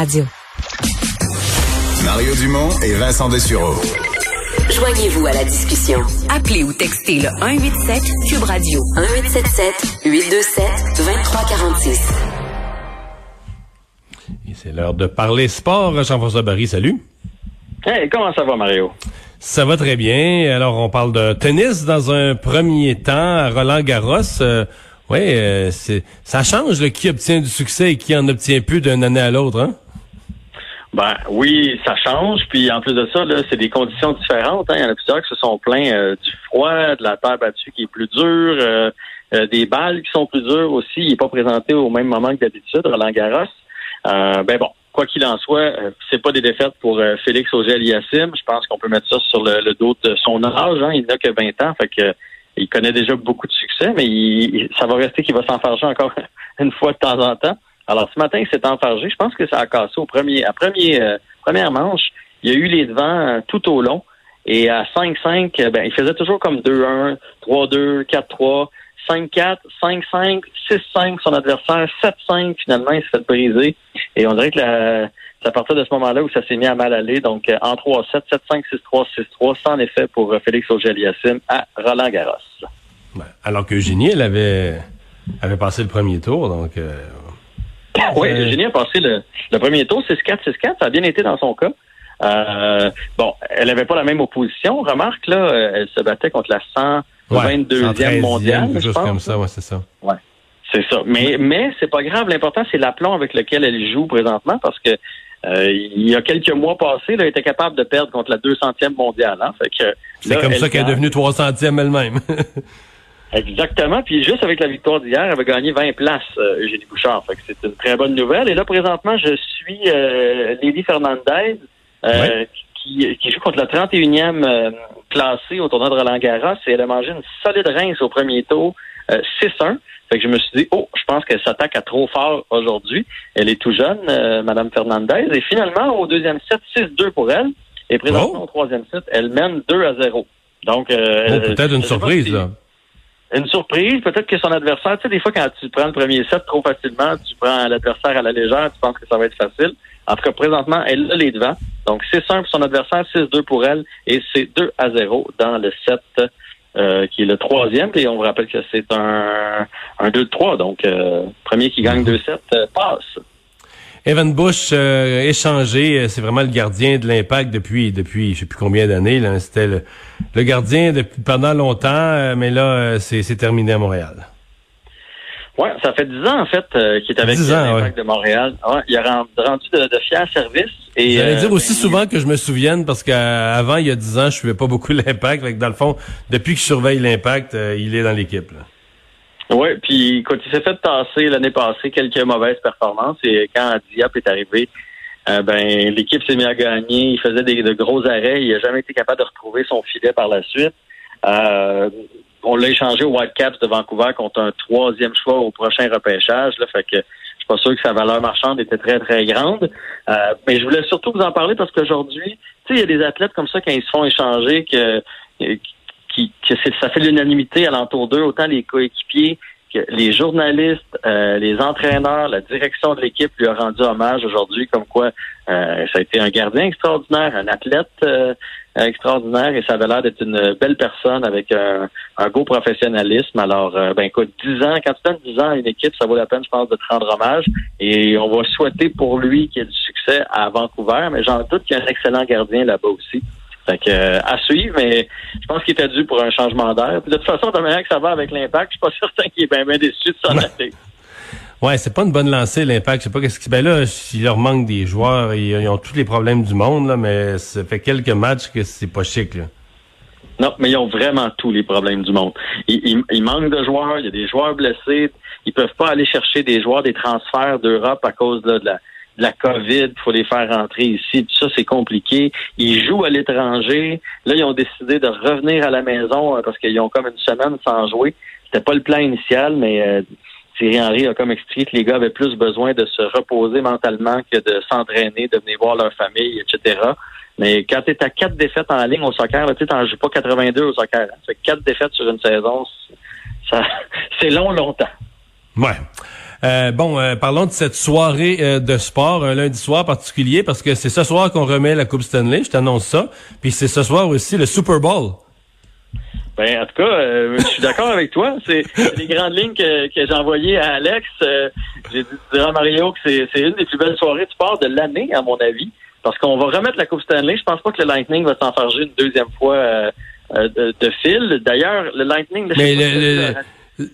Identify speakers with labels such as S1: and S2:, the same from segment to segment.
S1: Radio.
S2: Mario Dumont et Vincent Dessureau.
S3: Joignez-vous à la discussion. Appelez ou textez le 187 Cube Radio 1877 827 2346.
S4: Et c'est l'heure de parler sport. Jean-François Barry, salut.
S5: Hey, comment ça va, Mario?
S4: Ça va très bien. Alors, on parle de tennis dans un premier temps à Roland Garros. Euh, oui, euh, c'est ça change le qui obtient du succès et qui en obtient plus d'une année à l'autre, hein?
S5: Ben oui, ça change. Puis en plus de ça, là, c'est des conditions différentes. Hein. Il y en a plusieurs qui se sont plaints euh, du froid, de la terre battue qui est plus dure, euh, euh, des balles qui sont plus dures aussi. Il n'est pas présenté au même moment que d'habitude, Roland Garros. ben bon, quoi qu'il en soit, c'est pas des défaites pour Félix Auger-Aliassime. Je pense qu'on peut mettre ça sur le, dos de son âge. Hein. Il n'a que 20 ans, fait que il connaît déjà beaucoup de succès, mais il, ça va rester qu'il va s'enfarger encore une fois de temps en temps. Alors, ce matin, il s'est enfargé. Je pense que ça a cassé au premier, à premier, euh, première manche. Il y a eu les devants euh, tout au long. Et à 5-5, euh, ben, il faisait toujours comme 2-1, 3-2, 4-3, 5-4, 5-5, 6-5 son adversaire, 7-5 finalement, il s'est fait briser. Et on dirait que c'est à partir de ce moment-là où ça s'est mis à mal aller. Donc, en 3-7, 7-5, 6-3, 6-3, sans effet pour Félix Auger-Aliassime à Roland Garros.
S4: alors que Eugénie, elle avait, avait passé le premier tour, donc
S5: oui, Eugénie a passé le, premier tour, 6-4, 6-4. Ça a bien été dans son cas. Euh, bon, elle n'avait pas la même opposition. Remarque, là, euh, elle se battait contre la 122e mondiale.
S4: Juste comme ça, ouais, c'est ça.
S5: Ouais. C'est ça. Mais, mais c'est pas grave. L'important, c'est l'aplomb avec lequel elle joue présentement parce que euh, il y a quelques mois passés, elle était capable de perdre contre la 200e mondiale. Hein. Fait que,
S4: c'est comme ça qu'elle est devenue 300e elle-même.
S5: Exactement. Puis juste avec la victoire d'hier, elle avait gagné 20 places, euh, Eugénie Bouchard. Fait que c'est une très bonne nouvelle. Et là, présentement, je suis euh, Lady Fernandez, euh, qui, qui, joue contre la 31e euh, classée au tournoi de Roland Garros. Et elle a mangé une solide rince au premier tour, 6-1. Fait que je me suis dit, oh, je pense qu'elle s'attaque à trop fort aujourd'hui. Elle est tout jeune, Madame Fernandez. Et finalement, au deuxième set, 6-2 pour elle. Et présentement, oh. au troisième set, elle mène 2 à 0. Donc, oh,
S4: peut-être une surprise, là
S5: une surprise. Peut-être que son adversaire, tu sais, des fois, quand tu prends le premier set trop facilement, tu prends l'adversaire à la légère, tu penses que ça va être facile. En tout cas, présentement, elle a les devants. Donc, c'est 1 pour son adversaire, 6-2 pour elle, et c'est 2 à 0 dans le set euh, qui est le troisième. Et on vous rappelle que c'est un, un 2-3. Donc, euh, premier qui gagne 2 sets euh, passe.
S4: Evan Bush euh, échangé, euh, c'est vraiment le gardien de l'impact depuis depuis je sais plus combien d'années. C'était le, le, gardien depuis pendant longtemps, euh, mais là c'est terminé à Montréal.
S5: Ouais, ça fait dix ans en fait qu'il est avec l'impact de Montréal. Ouais, il a rendu de, de fiers services.
S4: Et J'allais dire aussi souvent que je me souvienne parce qu'avant il y a dix ans je suivais pas beaucoup l'impact. Dans le fond, depuis que je surveille l'impact, il est dans l'équipe.
S5: Oui, puis quand il s'est fait tasser l'année passée quelques mauvaises performances et quand Diap est arrivé, euh, ben l'équipe s'est mise à gagner. Il faisait des, de gros arrêts. Il n'a jamais été capable de retrouver son filet par la suite. Euh, on l'a échangé au Whitecaps de Vancouver contre un troisième choix au prochain repêchage. Là, fait que je suis pas sûr que sa valeur marchande était très, très grande. Euh, mais je voulais surtout vous en parler parce qu'aujourd'hui, tu sais, il y a des athlètes comme ça quand ils se font échanger que qui, que ça fait l'unanimité alentour d'eux, autant les coéquipiers que les journalistes, euh, les entraîneurs, la direction de l'équipe lui a rendu hommage aujourd'hui, comme quoi euh, ça a été un gardien extraordinaire, un athlète euh, extraordinaire, et ça avait l'air d'être une belle personne avec un, un beau professionnalisme. Alors, ben écoute, 10 ans, quand tu donnes 10 ans à une équipe, ça vaut la peine, je pense, de te rendre hommage. Et on va souhaiter pour lui qu'il ait du succès à Vancouver, mais j'en doute qu'il y a un excellent gardien là-bas aussi. Fait que, euh, à suivre, mais je pense qu'il était dû pour un changement d'air. De toute façon, de manière que ça va avec l'impact, je suis pas certain qu'il est bien, bien déçu de s'en aller.
S4: Ouais, c'est pas une bonne lancée, l'impact. Je sais pas qu'est-ce qui. Ben là, il leur manque des joueurs, ils, ont tous les problèmes du monde, là, mais ça fait quelques matchs que c'est pas chic, là.
S5: Non, mais ils ont vraiment tous les problèmes du monde. Il, il, manque de joueurs, il y a des joueurs blessés, ils peuvent pas aller chercher des joueurs des transferts d'Europe à cause de la la COVID, faut les faire rentrer ici, tout ça, c'est compliqué. Ils jouent à l'étranger. Là, ils ont décidé de revenir à la maison euh, parce qu'ils ont comme une semaine sans jouer. C'était pas le plan initial, mais euh, Thierry Henry a comme expliqué que les gars avaient plus besoin de se reposer mentalement que de s'entraîner, de venir voir leur famille, etc. Mais quand tu es à quatre défaites en ligne au soccer, tu n'en joues pas 82 au soccer. Hein. quatre défaites sur une saison, c'est long, longtemps.
S4: Ouais. Euh, bon, euh, parlons de cette soirée euh, de sport, un lundi soir particulier, parce que c'est ce soir qu'on remet la Coupe Stanley, je t'annonce ça. Puis c'est ce soir aussi le Super Bowl.
S5: Ben, en tout cas, je suis d'accord avec toi. C'est les grandes lignes que, que j'ai envoyées à Alex. j'ai dit à Mario que c'est une des plus belles soirées de sport de l'année, à mon avis. Parce qu'on va remettre la Coupe Stanley. Je pense pas que le Lightning va s'enfarger une deuxième fois de, de, fil. D'ailleurs, le Lightning...
S4: Mais le,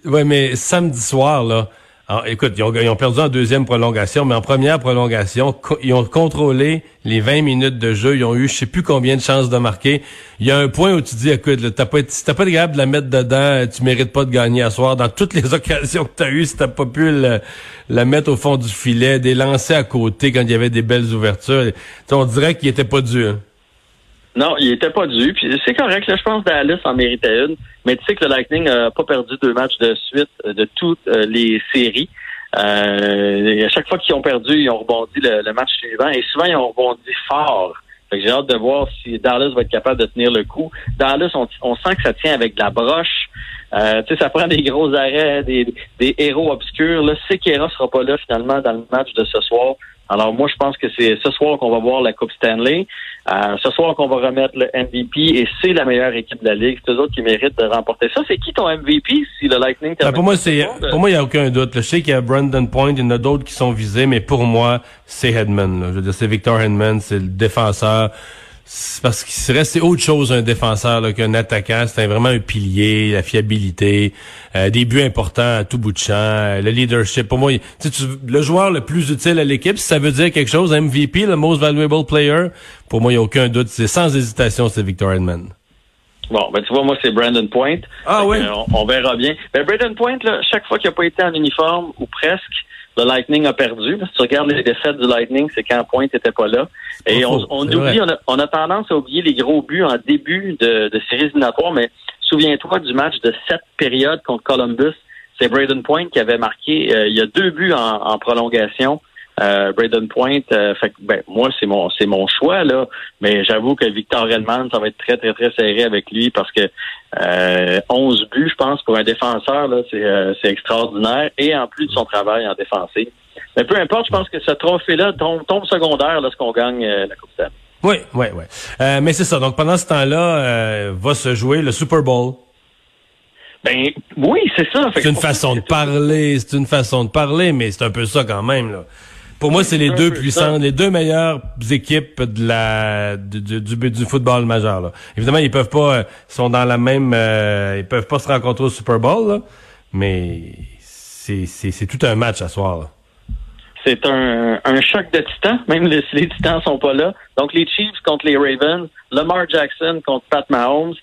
S4: ouais, mais samedi soir, là... Alors, écoute, ils ont, perdu en deuxième prolongation, mais en première prolongation, ils ont contrôlé les 20 minutes de jeu. Ils ont eu je sais plus combien de chances de marquer. Il y a un point où tu dis, écoute, t'as pas, si t'as pas de de la mettre dedans, tu mérites pas de gagner à soir. Dans toutes les occasions que tu as eues, si t'as pas pu la mettre au fond du filet, des lancers à côté quand il y avait des belles ouvertures, on dirait qu'il était pas dur.
S5: Non, il était pas dû. Puis c'est correct, là, je pense que Dallas en méritait une. Mais tu sais que le Lightning n'a pas perdu deux matchs de suite euh, de toutes euh, les séries. Euh, à chaque fois qu'ils ont perdu, ils ont rebondi le, match suivant. Et souvent, ils ont rebondi fort. j'ai hâte de voir si Dallas va être capable de tenir le coup. Dallas, on, sent que ça tient avec de la broche. Euh, tu sais, ça prend des gros arrêts, des, des héros obscurs. Là, Sekera sera pas là finalement dans le match de ce soir. Alors moi, je pense que c'est ce soir qu'on va voir la Coupe Stanley. Euh, ce soir qu'on va remettre le MVP et c'est la meilleure équipe de la ligue. C'est eux autres qui méritent de remporter ça. C'est qui ton MVP si le Lightning
S4: ben, Pour moi, c'est pour moi il n'y a aucun doute. Je sais qu'il y a Brandon Point, il y en a d'autres qui sont visés, mais pour moi, c'est Hedman. Je veux dire, c'est Victor Hedman, c'est le défenseur parce qu'il serait c'est autre chose un défenseur qu'un attaquant. C'est vraiment un pilier, la fiabilité, euh, des buts importants à tout bout de champ, euh, le leadership. Pour moi, tu, le joueur le plus utile à l'équipe, si ça veut dire quelque chose, MVP, le most valuable player, pour moi, il n'y a aucun doute. C'est sans hésitation, c'est Victor Edmond.
S5: Bon, ben tu vois, moi, c'est Brandon Point.
S4: Ah oui?
S5: on, verra bien. Ben, Brandon Point, là, chaque fois qu'il n'a pas été en uniforme, ou presque, le Lightning a perdu. Si tu regardes les défaites du Lightning, c'est quand Point n'était pas là. Et on, oublie, on a, tendance à oublier les gros buts en début de, de séries éliminatoires, mais souviens-toi du match de cette période contre Columbus. C'est Braden Point qui avait marqué. Euh, il y a deux buts en prolongation euh, Braden Point, euh, fait ben, moi, c'est mon c'est mon choix, là. Mais j'avoue que Victor Redman, ça va être très, très, très serré avec lui parce que euh, 11 buts, je pense, pour un défenseur, là, c'est, euh, c'est extraordinaire. Et en plus de son travail en défensive. Mais peu importe, je pense que ce trophée-là tombe, tombe secondaire lorsqu'on gagne la Coupe Stanley.
S4: Oui, oui, oui. mais c'est ça. Donc pendant ce temps-là, va se jouer le Super Bowl.
S5: Ben oui, c'est ça.
S4: C'est une façon de parler, c'est une façon de parler, mais c'est un peu ça quand même. Là. Pour moi, c'est les deux puissants, les deux meilleures équipes de la du, du, du football majeur. Là. Évidemment, ils peuvent pas, euh, sont dans la même, euh, ils peuvent pas se rencontrer au Super Bowl, là, mais c'est tout un match à soir.
S5: C'est un, un choc de titans, même si les titans sont pas là. Donc les Chiefs contre les Ravens, Lamar Jackson contre Pat Mahomes.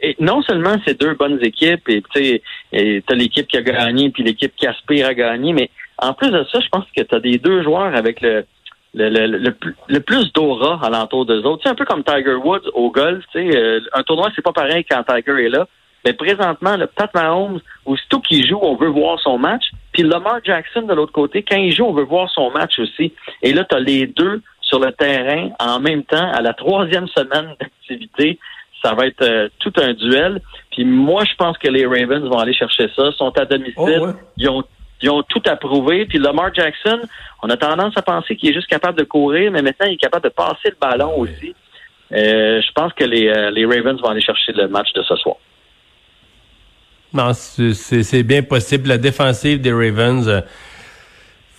S5: Et non seulement c'est deux bonnes équipes, et tu sais, t'as l'équipe qui a gagné puis l'équipe qui aspire à gagner, mais en plus de ça, je pense que tu as des deux joueurs avec le, le, le, le, plus d'aura alentour d'eux autres. C'est un peu comme Tiger Woods au golf. Tu sais, euh, un tournoi, c'est pas pareil quand Tiger est là. Mais présentement, le Pat Mahomes, aussitôt qu'il joue, on veut voir son match. Puis Lamar Jackson, de l'autre côté, quand il joue, on veut voir son match aussi. Et là, tu as les deux sur le terrain en même temps à la troisième semaine d'activité. Ça va être euh, tout un duel. Puis moi, je pense que les Ravens vont aller chercher ça. Ils sont à domicile. Oh, ils ont ils ont tout approuvé. Puis Lamar Jackson, on a tendance à penser qu'il est juste capable de courir, mais maintenant, il est capable de passer le ballon aussi. Euh, je pense que les, euh, les Ravens vont aller chercher le match de ce soir.
S4: Non, c'est bien possible. La défensive des Ravens, euh,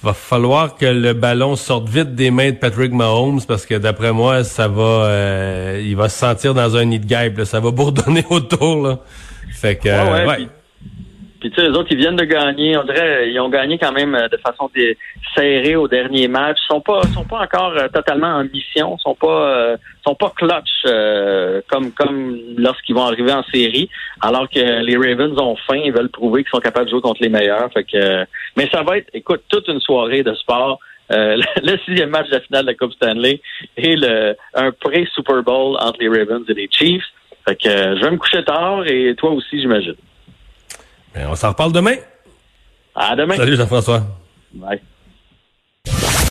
S4: va falloir que le ballon sorte vite des mains de Patrick Mahomes parce que d'après moi, ça va, il va se sentir dans un nid de guêpe. Ça va bourdonner autour. Là. Fait que, ouais,
S5: puis tu sais, les autres, ils viennent de gagner. On dirait, ils ont gagné quand même euh, de façon serrée au dernier match. Ils sont pas, sont pas encore euh, totalement en mission. Ils sont pas, euh, sont pas clutch comme comme lorsqu'ils vont arriver en série. Alors que les Ravens ont faim, ils veulent prouver qu'ils sont capables de jouer contre les meilleurs. Fait que, mais ça va être, écoute, toute une soirée de sport. le sixième match de la finale de la Coupe Stanley et le un pré-Super Bowl entre les Ravens et les Chiefs. Fait que je vais me coucher tard et toi aussi, j'imagine.
S4: Ben, on s'en reparle demain.
S5: À demain.
S4: Salut Jean-François.
S5: Bye.